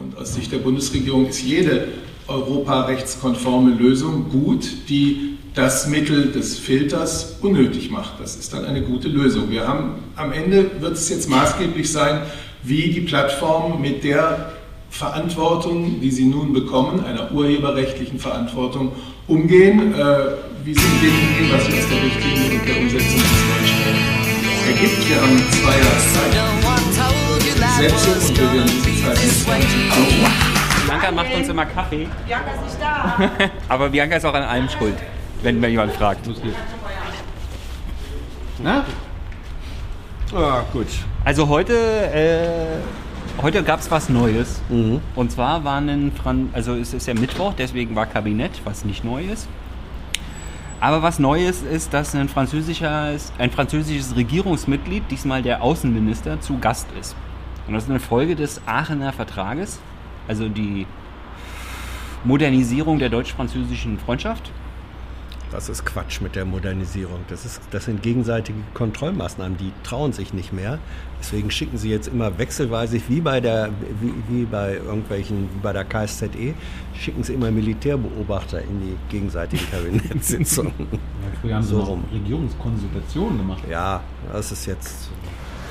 Und aus Sicht der Bundesregierung ist jede europarechtskonforme Lösung gut, die das Mittel des Filters unnötig macht. Das ist dann eine gute Lösung. Wir haben am Ende wird es jetzt maßgeblich sein, wie die Plattformen mit der Verantwortung, die sie nun bekommen, einer urheberrechtlichen Verantwortung, umgehen, äh, wie sie mit dem was aus der Richtlinie und der Umsetzung des neuen ergibt. Wir haben zwei Jahre Gesetze und wir werden diese Zeit nicht Bianca macht uns immer Kaffee. Bianca ist nicht da. Aber Bianca ist auch an allem schuld, wenn mir jemand fragt. Los geht's. Na? Ah, gut. Also heute, äh, heute gab es was Neues. Und zwar waren ein Fran also es ist ja Mittwoch, deswegen war Kabinett, was nicht neu ist. Aber was Neues ist, dass ein, französischer, ein französisches Regierungsmitglied, diesmal der Außenminister, zu Gast ist. Und das ist eine Folge des Aachener Vertrages, also die Modernisierung der deutsch-französischen Freundschaft. Das ist Quatsch mit der Modernisierung. Das, ist, das sind gegenseitige Kontrollmaßnahmen, die trauen sich nicht mehr. Deswegen schicken sie jetzt immer wechselweise, wie bei der, wie, wie bei irgendwelchen, wie bei der KSZE, schicken sie immer Militärbeobachter in die gegenseitigen Kabinettssitzungen. Früher haben sie So noch rum. Regierungskonsultationen gemacht. Ja, das ist jetzt.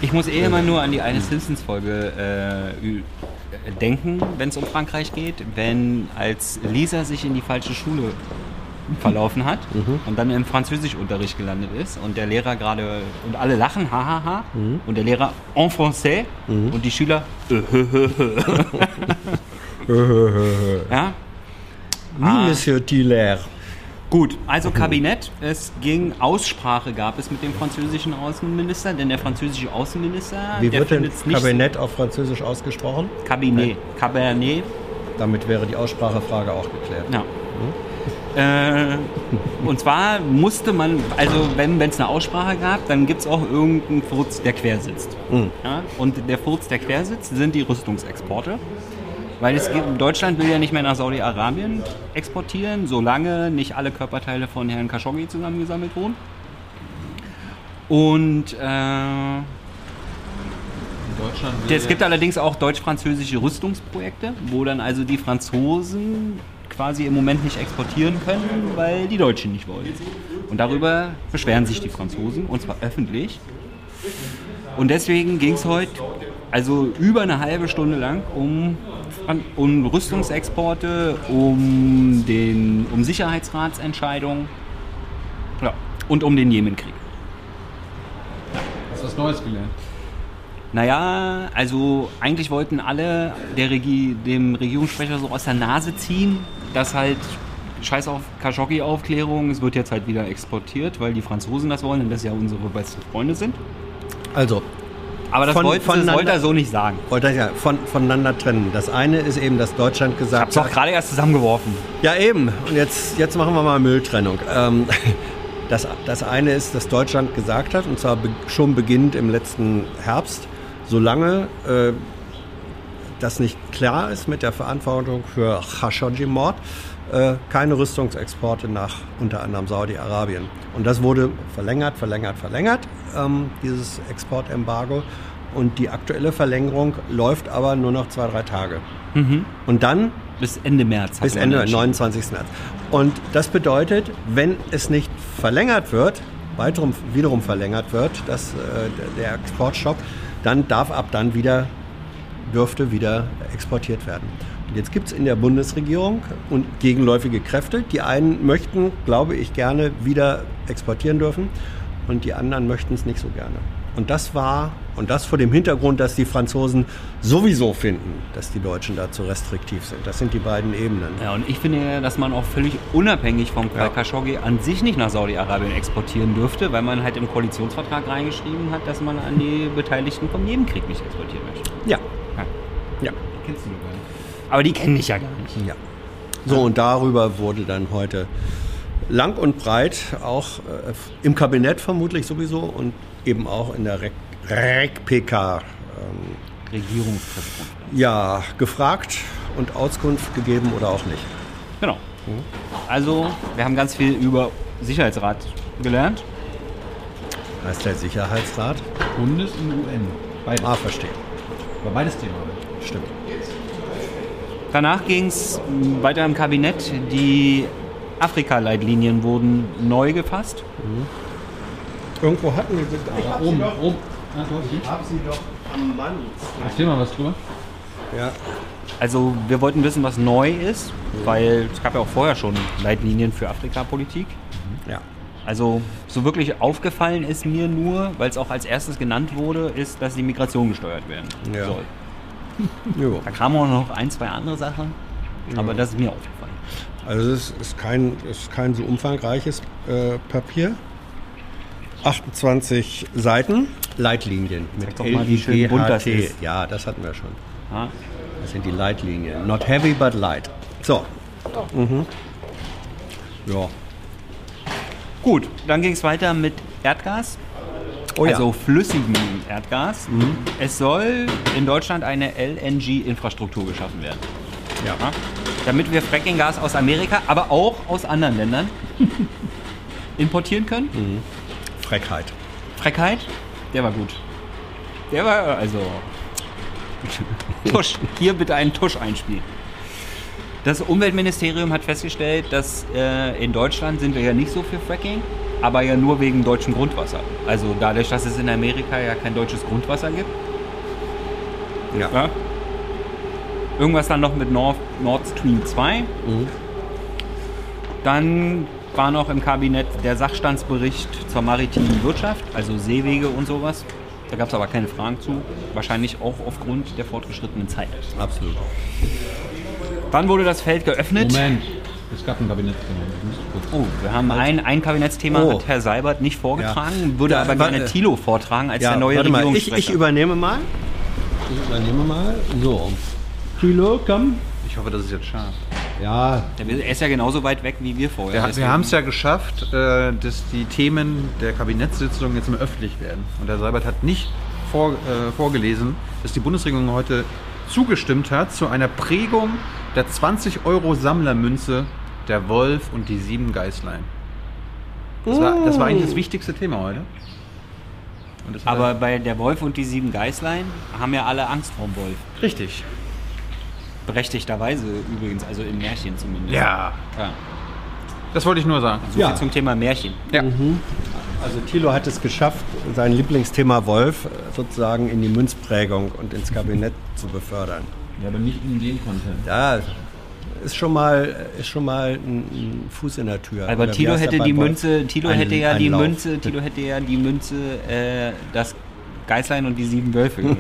Ich muss eh immer nur an die eine Simpsons-Folge äh, äh, denken, wenn es um Frankreich geht, wenn als Lisa sich in die falsche Schule verlaufen hat und dann im Französischunterricht gelandet ist und der Lehrer gerade und alle lachen, hahaha, ha, ha, und der Lehrer en français und die Schüler äh, ja, Oui, Ah. Monsieur Tiller. Gut, also Kabinett. Es ging Aussprache gab es mit dem französischen Außenminister, denn der französische Außenminister, Wie wird denn Kabinett auf Französisch ausgesprochen? Kabinett, Cabernet. Damit wäre die Aussprachefrage auch geklärt. Ja. Äh, und zwar musste man, also wenn es eine Aussprache gab, dann gibt es auch irgendeinen Furz, der quer sitzt. Ja? Und der Furz, der quer sitzt, sind die Rüstungsexporte. Weil es gibt, Deutschland will ja nicht mehr nach Saudi-Arabien exportieren, solange nicht alle Körperteile von Herrn Khashoggi zusammengesammelt wurden. Und äh, es gibt allerdings auch deutsch-französische Rüstungsprojekte, wo dann also die Franzosen quasi im Moment nicht exportieren können, weil die Deutschen nicht wollen. Und darüber beschweren sich die Franzosen, und zwar öffentlich. Und deswegen ging es heute also über eine halbe Stunde lang um, um Rüstungsexporte, um, den, um Sicherheitsratsentscheidungen ja, und um den Jemenkrieg. Hast du was Neues gelernt? Naja, also eigentlich wollten alle der Regi dem Regierungssprecher so aus der Nase ziehen, dass halt scheiß auf Khashoggi-Aufklärung, es wird jetzt halt wieder exportiert, weil die Franzosen das wollen und das ja unsere besten Freunde sind. Also, Aber das Von- wollte, das wollte er so nicht sagen. wollte ich ja von, voneinander trennen. Das eine ist eben, dass Deutschland Ich gesagt hab's doch gerade erst zusammengeworfen. Ja, eben. Und jetzt, jetzt machen wir mal Mülltrennung. Ähm, das, das eine ist, dass Deutschland gesagt hat, und zwar schon beginnend im letzten Herbst, solange äh, das nicht klar ist mit der Verantwortung für Khashoggi-Mord, äh, keine Rüstungsexporte nach unter anderem Saudi-Arabien. Und das wurde verlängert, verlängert, verlängert, ähm, dieses Exportembargo. Und die aktuelle Verlängerung läuft aber nur noch zwei, drei Tage. Und dann Bis Ende März. bis Ende, entschieden. 29. März. Und das bedeutet, wenn es nicht verlängert wird, weiterum, wiederum verlängert wird, das, äh, der Exportstopp, dann darf ab dann wieder, dürfte wieder exportiert werden. Und jetzt gibt es in der Bundesregierung und gegenläufige Kräfte. Die einen möchten, glaube ich, gerne wieder exportieren dürfen und die anderen möchten es nicht so gerne. Und das war, und das vor dem Hintergrund, dass die Franzosen sowieso finden, dass die Deutschen da zu restriktiv sind. Das sind die beiden Ebenen. Ja, und ich finde dass man auch völlig unabhängig vom Ja. Khashoggi an sich nicht nach Saudi-Arabien exportieren dürfte, weil man halt im Koalitionsvertrag reingeschrieben hat, dass man an die Beteiligten vom Jemenkrieg nicht exportieren möchte. Ja, Kennst du gar nicht. Aber die kennen dich ja gar nicht. ja. So, und darüber wurde dann heute lang und breit, auch äh, im Kabinett vermutlich sowieso und eben auch in der REC-PK ähm, Regierungspräsident. ja, gefragt und Auskunft gegeben oder auch nicht. Genau. Also, wir haben ganz viel über Sicherheitsrat gelernt. Heißt der Sicherheitsrat? Bundes- und UN. Beides. Ah, verstehe. War beides Thema. Stimmt. Danach ging es weiter im Kabinett. Die Afrika-Leitlinien wurden neu gefasst. Irgendwo hatten wir sie. Ich hab sie Oben, doch, oben. Ah, ich die? hab sie doch am Mann. Erzähl mal was drüber. Ja. Also wir wollten wissen, was neu ist, weil es gab ja auch vorher schon Leitlinien für Afrika-Politik. ja. Also so wirklich aufgefallen ist mir nur, weil es auch als erstes genannt wurde, ist, dass die Migration gesteuert werden Ja. soll. Jo. Da kamen auch noch ein, zwei andere Sachen, aber das ist mir aufgefallen. Also es ist kein, es ist kein so umfangreiches äh, Papier. 28 Seiten. Leitlinien mit LIGHT. Ja, das hatten wir schon. Ja. Das sind die Leitlinien. Not heavy, but light. So. Mhm. Ja. Gut, dann ging es weiter mit Erdgas, Oh ja. Mhm. also flüssigem Erdgas. Es soll in Deutschland eine LNG-Infrastruktur geschaffen werden. ja. Ja? Damit wir Frackinggas aus Amerika, aber auch aus anderen Ländern importieren können. Mhm. Freckheit. Freckheit, der war gut. Der war also. Tusch, hier bitte einen Tusch einspielen. Das Umweltministerium hat festgestellt, dass äh, in Deutschland sind wir ja nicht so für Fracking, aber ja nur wegen deutschem Grundwasser. Also dadurch, dass es in Amerika ja kein deutsches Grundwasser gibt. Ja. Ja. Irgendwas dann noch mit Nord, Nord Stream 2. Dann war noch im Kabinett der Sachstandsbericht zur maritimen Wirtschaft, also Seewege und sowas. Da gab es aber keine Fragen zu. Wahrscheinlich auch aufgrund der fortgeschrittenen Zeit. Absolut. Dann wurde das Feld geöffnet. Moment. Es gab ein Kabinett. Du musst kurz- Oh, wir haben ein, ein Kabinettsthema, Oh. hat Herr Seibert nicht vorgetragen, Ja. würde Ja, aber gerne Thilo vortragen als der neue mal, ich, Regierungssprecher. ich übernehme mal. Ich übernehme mal. So. Kilo, komm. Ich hoffe, das ist jetzt scharf. Ja, er ist ja genauso weit weg wie wir vorher. Wir, wir haben es ja geschafft, äh, dass die Themen der Kabinettssitzung jetzt mal öffentlich werden. Und Herr Seibert hat nicht vor, äh, vorgelesen, dass die Bundesregierung heute zugestimmt hat zu einer Prägung der 20-Euro-Sammlermünze der Wolf und die sieben Geißlein. Das war, das war eigentlich das wichtigste Thema heute. Aber bei der Wolf und die sieben Geißlein haben ja alle Angst vorm Wolf. richtig. Berechtigterweise übrigens, also im Märchen zumindest. Ja, ja. das wollte ich nur sagen. So Ja. viel zum Thema Märchen. Ja. Also Thilo hat es geschafft, sein Lieblingsthema Wolf äh, sozusagen in die Münzprägung und ins Kabinett zu befördern. Ja, aber nicht in den Content. Ja, ist schon mal, ist schon mal ein, ein Fuß in der Tür. Aber Tilo hätte die? Münze, Tilo hätte ja die Lauf. Münze, Tilo hätte ja die Münze, äh, das Geißlein und die sieben Wölfe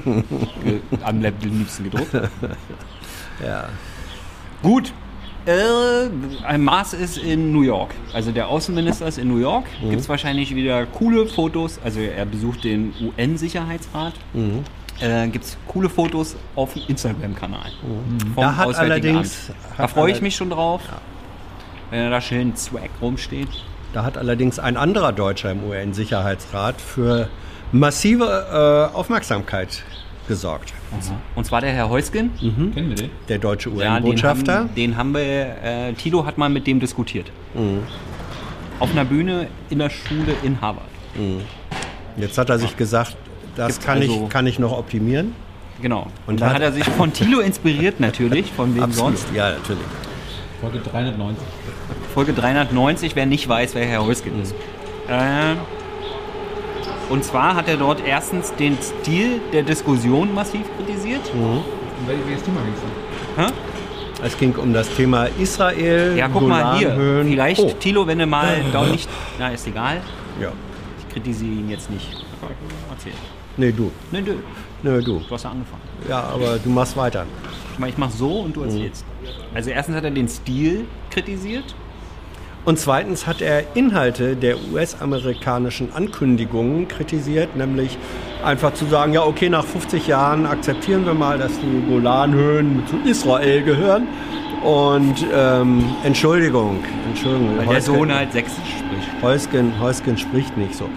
am liebsten gedruckt. Ja. Gut. Äh, ein Mars ist in New York. Also der Außenminister ist in New York. Mhm. Gibt es wahrscheinlich wieder coole Fotos. Also er besucht den UN-Sicherheitsrat. Mhm. Äh, Gibt es coole Fotos auf dem Instagram-Kanal. Mhm. Da hat allerdings- hat Da freue ich mich schon drauf. Wenn er da schön Swag rumsteht. Da hat allerdings ein anderer Deutscher im UN-Sicherheitsrat für massive äh, Aufmerksamkeit gesorgt. Und zwar der Herr Heusgen. Kennen wir den? Der deutsche Ja, den UN-Botschafter. haben, den haben wir, äh, Tilo hat mal mit dem diskutiert. Mhm. Auf einer Bühne in der Schule in Harvard. Jetzt hat er sich gesagt, das Gibt's kann, also- ich, kann ich noch optimieren. Genau. Und Und dann hat- hat er sich von Tilo inspiriert natürlich, von wem sonst. Ja, natürlich. Folge 390. Folge 390, wer nicht weiß, wer Herr Heusgen ist. Äh, und zwar hat er dort erstens den Stil der Diskussion massiv kritisiert. Um wel- welches Thema ging es Hä? Es ging um das Thema Israel. Ja, guck mal hier. Golanhöhen. Vielleicht, Oh, Tilo, wenn du mal da nicht. Na, ist egal. ja. Ich kritisiere ihn jetzt nicht. Erzähl. Nee, du. Nö, nö. Nee, du. Du hast ja angefangen. Ja, aber du machst weiter. Ich meine, ich mache so und du erzählst. Also erstens hat er den Stil kritisiert. Und zweitens hat er Inhalte der US-amerikanischen Ankündigungen kritisiert, nämlich einfach zu sagen, ja okay, nach 50 Jahren akzeptieren wir mal, dass die Golanhöhen zu Israel gehören. Und ähm, Entschuldigung, Entschuldigung. Weil der Heusgen- Sohn halt sächsisch spricht. Heusgen, Heusgen spricht nicht so.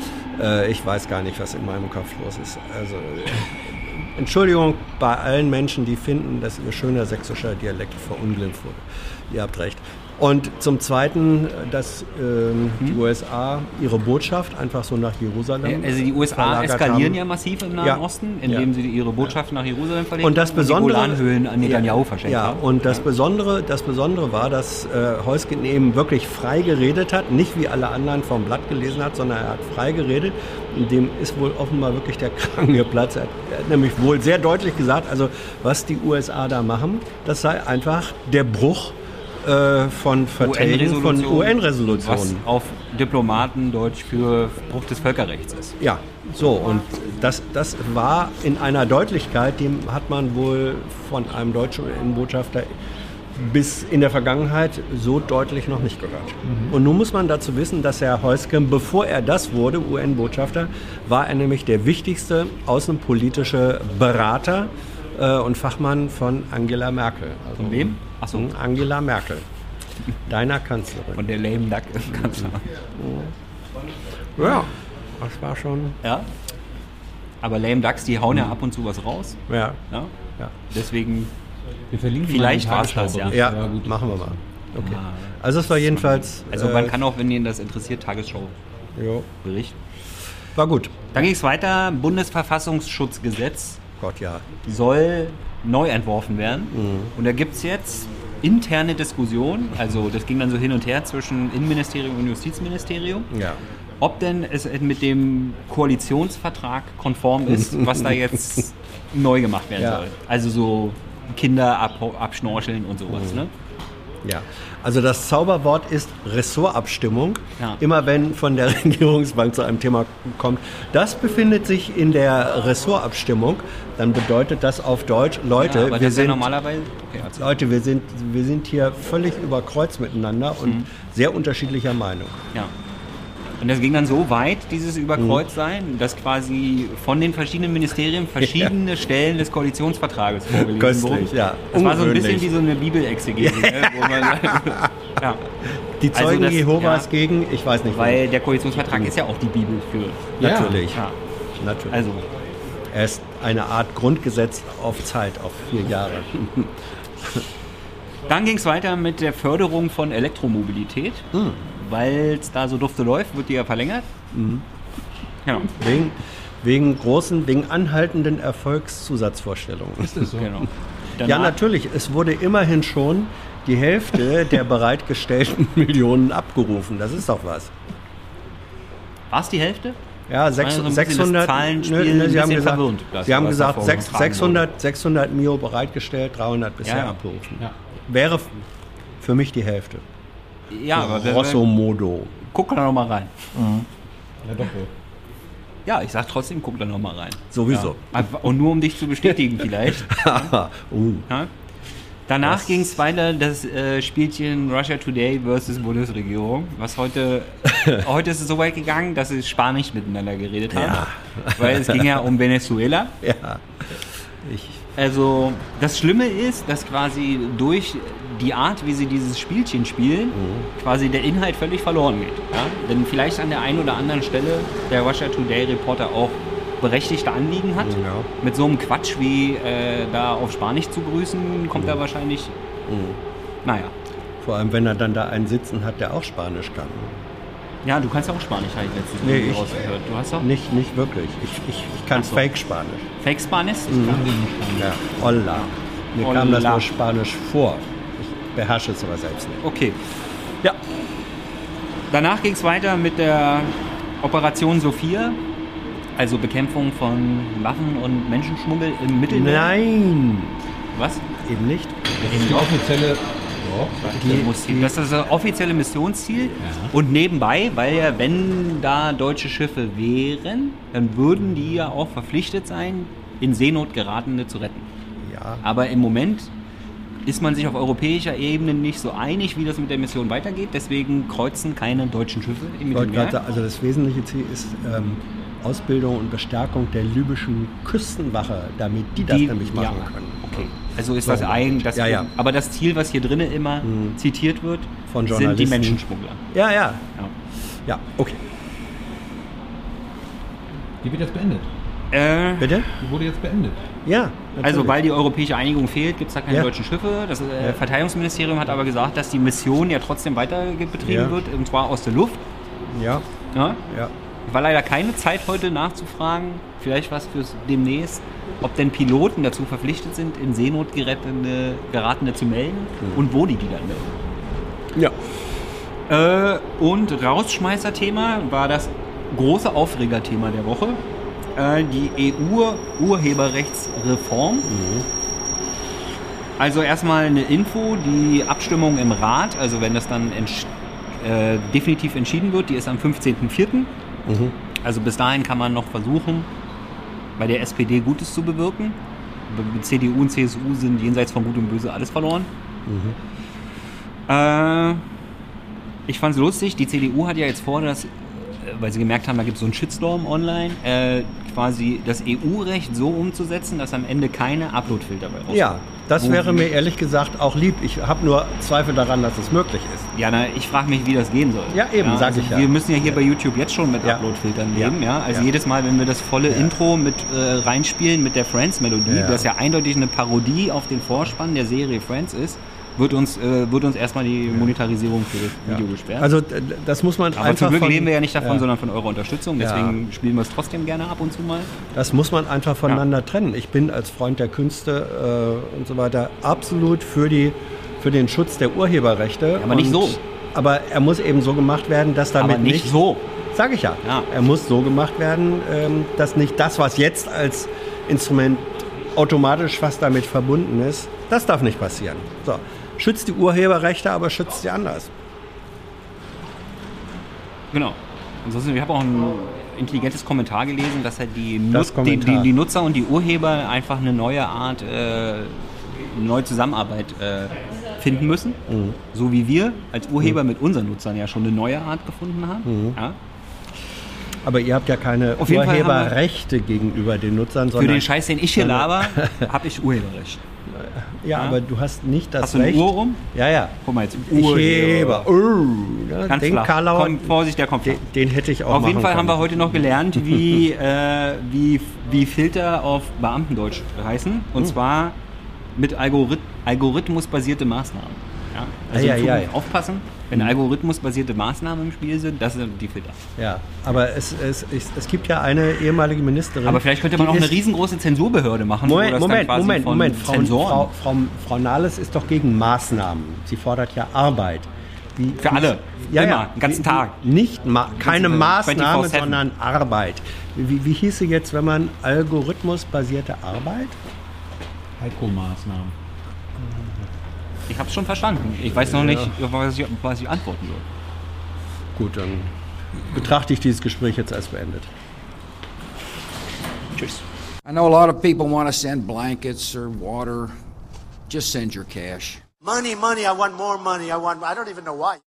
Äh, ich weiß gar nicht, was in meinem Kopf los ist. Also, äh, Entschuldigung bei allen Menschen, die finden, dass ihr schöner sächsischer Dialekt verunglimpft wurde. Ihr habt recht. Und zum Zweiten, dass ähm, die Hm? USA ihre Botschaft einfach so nach Jerusalem Also die USA eskalieren haben. ja massiv im Nahen Ja. Osten, indem Ja. sie ihre Botschaft nach Jerusalem verlegen Und das Besondere, und die an Netanyahu ja, verschenkt ja, haben. und das Besondere, das Besondere war, dass äh, Heusgen eben wirklich frei geredet hat, nicht wie alle anderen vom Blatt gelesen hat, sondern er hat frei geredet. Und dem ist wohl offenbar wirklich der Kragen geplatzt. Er hat, er hat nämlich wohl sehr deutlich gesagt, also was die USA da machen, das sei einfach der Bruch äh, von Verträgen von Was UN-Resolutionen. auf Diplomatendeutsch für Bruch des Völkerrechts ist. Ja, so und das, das war in einer Deutlichkeit, die hat man wohl von einem deutschen UN-Botschafter bis in der Vergangenheit so deutlich noch nicht gehört. Und nun muss man dazu wissen, dass Herr Heusken, bevor er das wurde, UN-Botschafter, war er nämlich der wichtigste außenpolitische Berater äh, und Fachmann von Angela Merkel. Also, Von wem? Achso, Hm, Angela Merkel, deiner Kanzlerin. von der lame Duck Kanzler. Ja, das war schon, Ja. Aber lame Ducks, die hauen ja ab und zu was raus. ja, Ja? ja. Deswegen, Wir verlinken Vielleicht mal den war's das, ja. Ja, aber gut. machen wir mal. Okay. Also es war jedenfalls. also äh, man kann auch, wenn Ihnen das interessiert, Tagesschau jo, Bericht. war gut. Dann ging es weiter. Bundesverfassungsschutzgesetz Gott, ja. soll neu entworfen werden. Und da gibt es jetzt interne Diskussionen. Also das ging dann so hin und her zwischen Innenministerium und Justizministerium. Ja. Ob denn es mit dem Koalitionsvertrag konform ist, was da jetzt neu gemacht werden Ja. soll. Also so Kinder ab, abschnorcheln und sowas. Ne? Ja. Also das Zauberwort ist Ressortabstimmung. Ja. Immer wenn von der Regierungsbank zu einem Thema kommt, das befindet sich in der Ressortabstimmung, dann bedeutet das auf Deutsch, Leute, ja, wir sind normalerweise. Okay. Leute, wir sind, wir sind hier völlig über Kreuz miteinander und Mhm. sehr unterschiedlicher Meinung. Ja. Und das ging dann so weit, dieses Mhm. Überkreuzsein, dass quasi von den verschiedenen Ministerien verschiedene Stellen des Koalitionsvertrages vorgelesen Köstlich, wurden. ja. Das war so ein bisschen wie so eine Bibelexegese. ne, wo ja. Die Also Zeugen das- Jehovas ja. gegen, ich weiß nicht, Weil der Koalitionsvertrag ist ja auch die Bibel für. Ja. natürlich. Ja. natürlich. Also, Er ist eine Art Grundgesetz auf Zeit, auf vier Jahre. dann ging es weiter mit der Förderung von Elektromobilität. Hm. Weil es da so dufte läuft, wird die ja verlängert. Mhm. Genau. Wegen, wegen großen, wegen anhaltenden Erfolgszusatzvorstellungen. Ist das so? genau. Ja, Danach- natürlich. Es wurde immerhin schon die Hälfte der bereitgestellten Millionen abgerufen. Das ist doch was. War es die Hälfte? Ja, war sechs- ja so ein bisschen das 600. Zahlenspiel Nö, nö, ein Sie haben gesagt, verwirrend, Sie haben gesagt davor sechs- getragen 600, 600 Mio bereitgestellt, 300 bisher Ja, ja. abgerufen. Ja. Wäre für mich die Hälfte. Ja, aber Grosso modo. guck da noch mal rein. Ja, doch. Ja, ich sag trotzdem, guck da noch mal rein. Sowieso. Einfach- Und nur um dich zu bestätigen vielleicht. uh, Ja? Danach ging es weiter das äh, Spielchen Russia Today versus Bundesregierung, was heute, heute ist es so weit gegangen, dass sie Spanisch miteinander geredet haben. Ja. Weil es ging ja um Venezuela. ja. Ich, Also das Schlimme ist, dass quasi durch die Art, wie sie dieses Spielchen spielen, Mhm. quasi der Inhalt völlig verloren geht. Ja? Denn vielleicht an der einen oder anderen Stelle der Russia Today Reporter auch berechtigte Anliegen hat. Ja. Mit so einem Quatsch wie äh, da auf Spanisch zu grüßen, kommt Mhm. er wahrscheinlich. Naja. vor allem, wenn er dann da einen sitzen hat, der auch Spanisch kann. Ja, du kannst ja auch Spanisch, habe ich letztens Nee, ich- rausgehört. Du hast doch Nicht, nicht wirklich. Ich, ich, ich kann so. Fake-Spanisch. Fake Spanisch? Mhm. Kann den nicht spannend. Ja, holla. Mir kam das nur Spanisch vor. Beherrsche es aber selbst nicht. Okay. Ja. Danach ging es weiter mit der Operation Sophia, also Bekämpfung von Waffen- und Menschenschmuggel im Mittelmeer. Nein, Was? eben nicht. Das ist die offizielle. Ja, Das ist das offizielle Missionsziel. Und nebenbei, weil ja, wenn da deutsche Schiffe wären, dann würden die ja auch verpflichtet sein, in Seenot geratene zu retten. Ja, Aber im Moment ist man sich auf europäischer Ebene nicht so einig, wie das mit der Mission weitergeht. Deswegen kreuzen keine deutschen Schiffe im Mittelmeer. also das wesentliche Ziel ist ähm, Ausbildung und Bestärkung der libyschen Küstenwache, damit die das Die- nämlich machen ja, können. Okay. Also ist das So. ein, das, Ja, ja. aber das Ziel, was hier drinnen immer zitiert wird, Von sind die. Menschenschmuggler. Ja, ja, Ja. ja, okay. Wie wird das beendet? Äh, Bitte? Die wurde jetzt beendet. Ja. also, natürlich. weil die europäische Einigung fehlt, gibt es da keine Ja. deutschen Schiffe. Das äh, Ja. Verteidigungsministerium hat aber gesagt, dass die Mission ja trotzdem weiter betrieben Ja. wird, und zwar aus der Luft. Ja, Ja? ja. War leider keine Zeit heute nachzufragen, vielleicht was fürs demnächst, ob denn Piloten dazu verpflichtet sind, in Seenot gerettete, geratene zu melden und wo die die dann melden. Ja. Äh, und Rausschmeißer-Thema war das große Aufregerthema der Woche. Äh, die EU-Urheberrechtsreform. Also erstmal eine Info, die Abstimmung im Rat, also wenn das dann entsch äh, definitiv entschieden wird, die ist am 15.04. Also bis dahin kann man noch versuchen, bei der SPD Gutes zu bewirken. Bei CDU und CSU sind jenseits von Gut und Böse alles verloren. Äh, ich fand es lustig, die CDU hat ja jetzt vor, dass, weil sie gemerkt haben, da gibt es so einen Shitstorm online, äh, quasi das EU-Recht so umzusetzen, dass am Ende keine Upload-Filter bei rauskommen. Ja, das Wo wäre mir ehrlich gesagt auch lieb. Ich habe nur Zweifel daran, dass es möglich ist. Ja, na, ich frage mich, wie das gehen soll. Ja, eben, sag ich ja. Wir müssen ja hier bei YouTube jetzt schon mit Ja. Upload-Filtern Ja. leben. Ja? Also Ja. jedes Mal, wenn wir das volle Intro mit äh, reinspielen mit der Friends-Melodie, Ja. das ja eindeutig eine Parodie auf den Vorspann der Serie Friends ist, wird uns, äh, wird uns erstmal die Monetarisierung für das Video gesperrt. Also das muss man Aber einfach zum Glück von, leben wir ja nicht davon, Ja. sondern von eurer Unterstützung. Deswegen spielen wir es trotzdem gerne ab und zu mal. Das muss man einfach voneinander trennen. Ich bin als Freund der Künste äh, und so weiter absolut für, die, für den Schutz der Urheberrechte. aber nicht so. Aber er muss eben so gemacht werden, dass damit Aber nicht so. Sag ich ja. Ja. Er muss so gemacht werden, ähm, dass nicht das, was jetzt als Instrument automatisch fast damit verbunden ist, das darf nicht passieren. So. Schützt die Urheberrechte, aber schützt sie anders. Genau. Ansonsten, ich habe auch ein intelligentes Kommentar gelesen, dass halt die, Nut die, die, die Nutzer und die Urheber einfach eine neue Art, äh, eine neue Zusammenarbeit äh, finden müssen. Mhm. So wie wir als Urheber mit unseren Nutzern ja schon eine neue Art gefunden haben. Mhm. Ja? Aber ihr habt ja keine Auf Urheberrechte gegenüber den Nutzern, Für sondern den Scheiß, den ich hier laber, habe ich Urheberrecht. ja, Ja. aber du hast nicht das Hast du eine Recht. Uhr rum? Ja, ja. Guck mal jetzt. Urheber. Oh, ja, Ganz den flach. Karlauer, Komm, Vorsicht, der kommt den, den hätte ich auch Auf jeden Fall haben wir können. heute noch gelernt, wie, äh, wie, wie Filter auf Beamtendeutsch heißen. Hm. Und zwar mit Algorith algorithmusbasierte Maßnahmen. Ja? Also ei, ei. Zukunft aufpassen, wenn algorithmusbasierte Maßnahmen im Spiel sind, das sind die Filter. Ja, aber es, es, es, es gibt ja eine ehemalige Ministerin. Aber vielleicht könnte man die auch eine riesengroße Zensurbehörde machen, Moment, Moment, Moment, Moment. Frau, Frau, Frau, Frau Nahles ist doch gegen Maßnahmen. Sie fordert ja Arbeit. Wie, Für alle. Ja, Immer. ja. Den ganzen Tag. Nicht ma keine Maßnahme, 24/7. sondern Arbeit. Wie, wie hieße jetzt, wenn man algorithmusbasierte Arbeit? Heiko-Maßnahmen. Ich habe es schon verstanden. Ich weiß noch nicht, was ich, was ich antworten soll. Gut, dann betrachte ich dieses Gespräch jetzt als beendet. Tschüss. I know a lot of people want to send blankets or water. Just send your cash. Money, money, I want more money. I want, I don't even know why.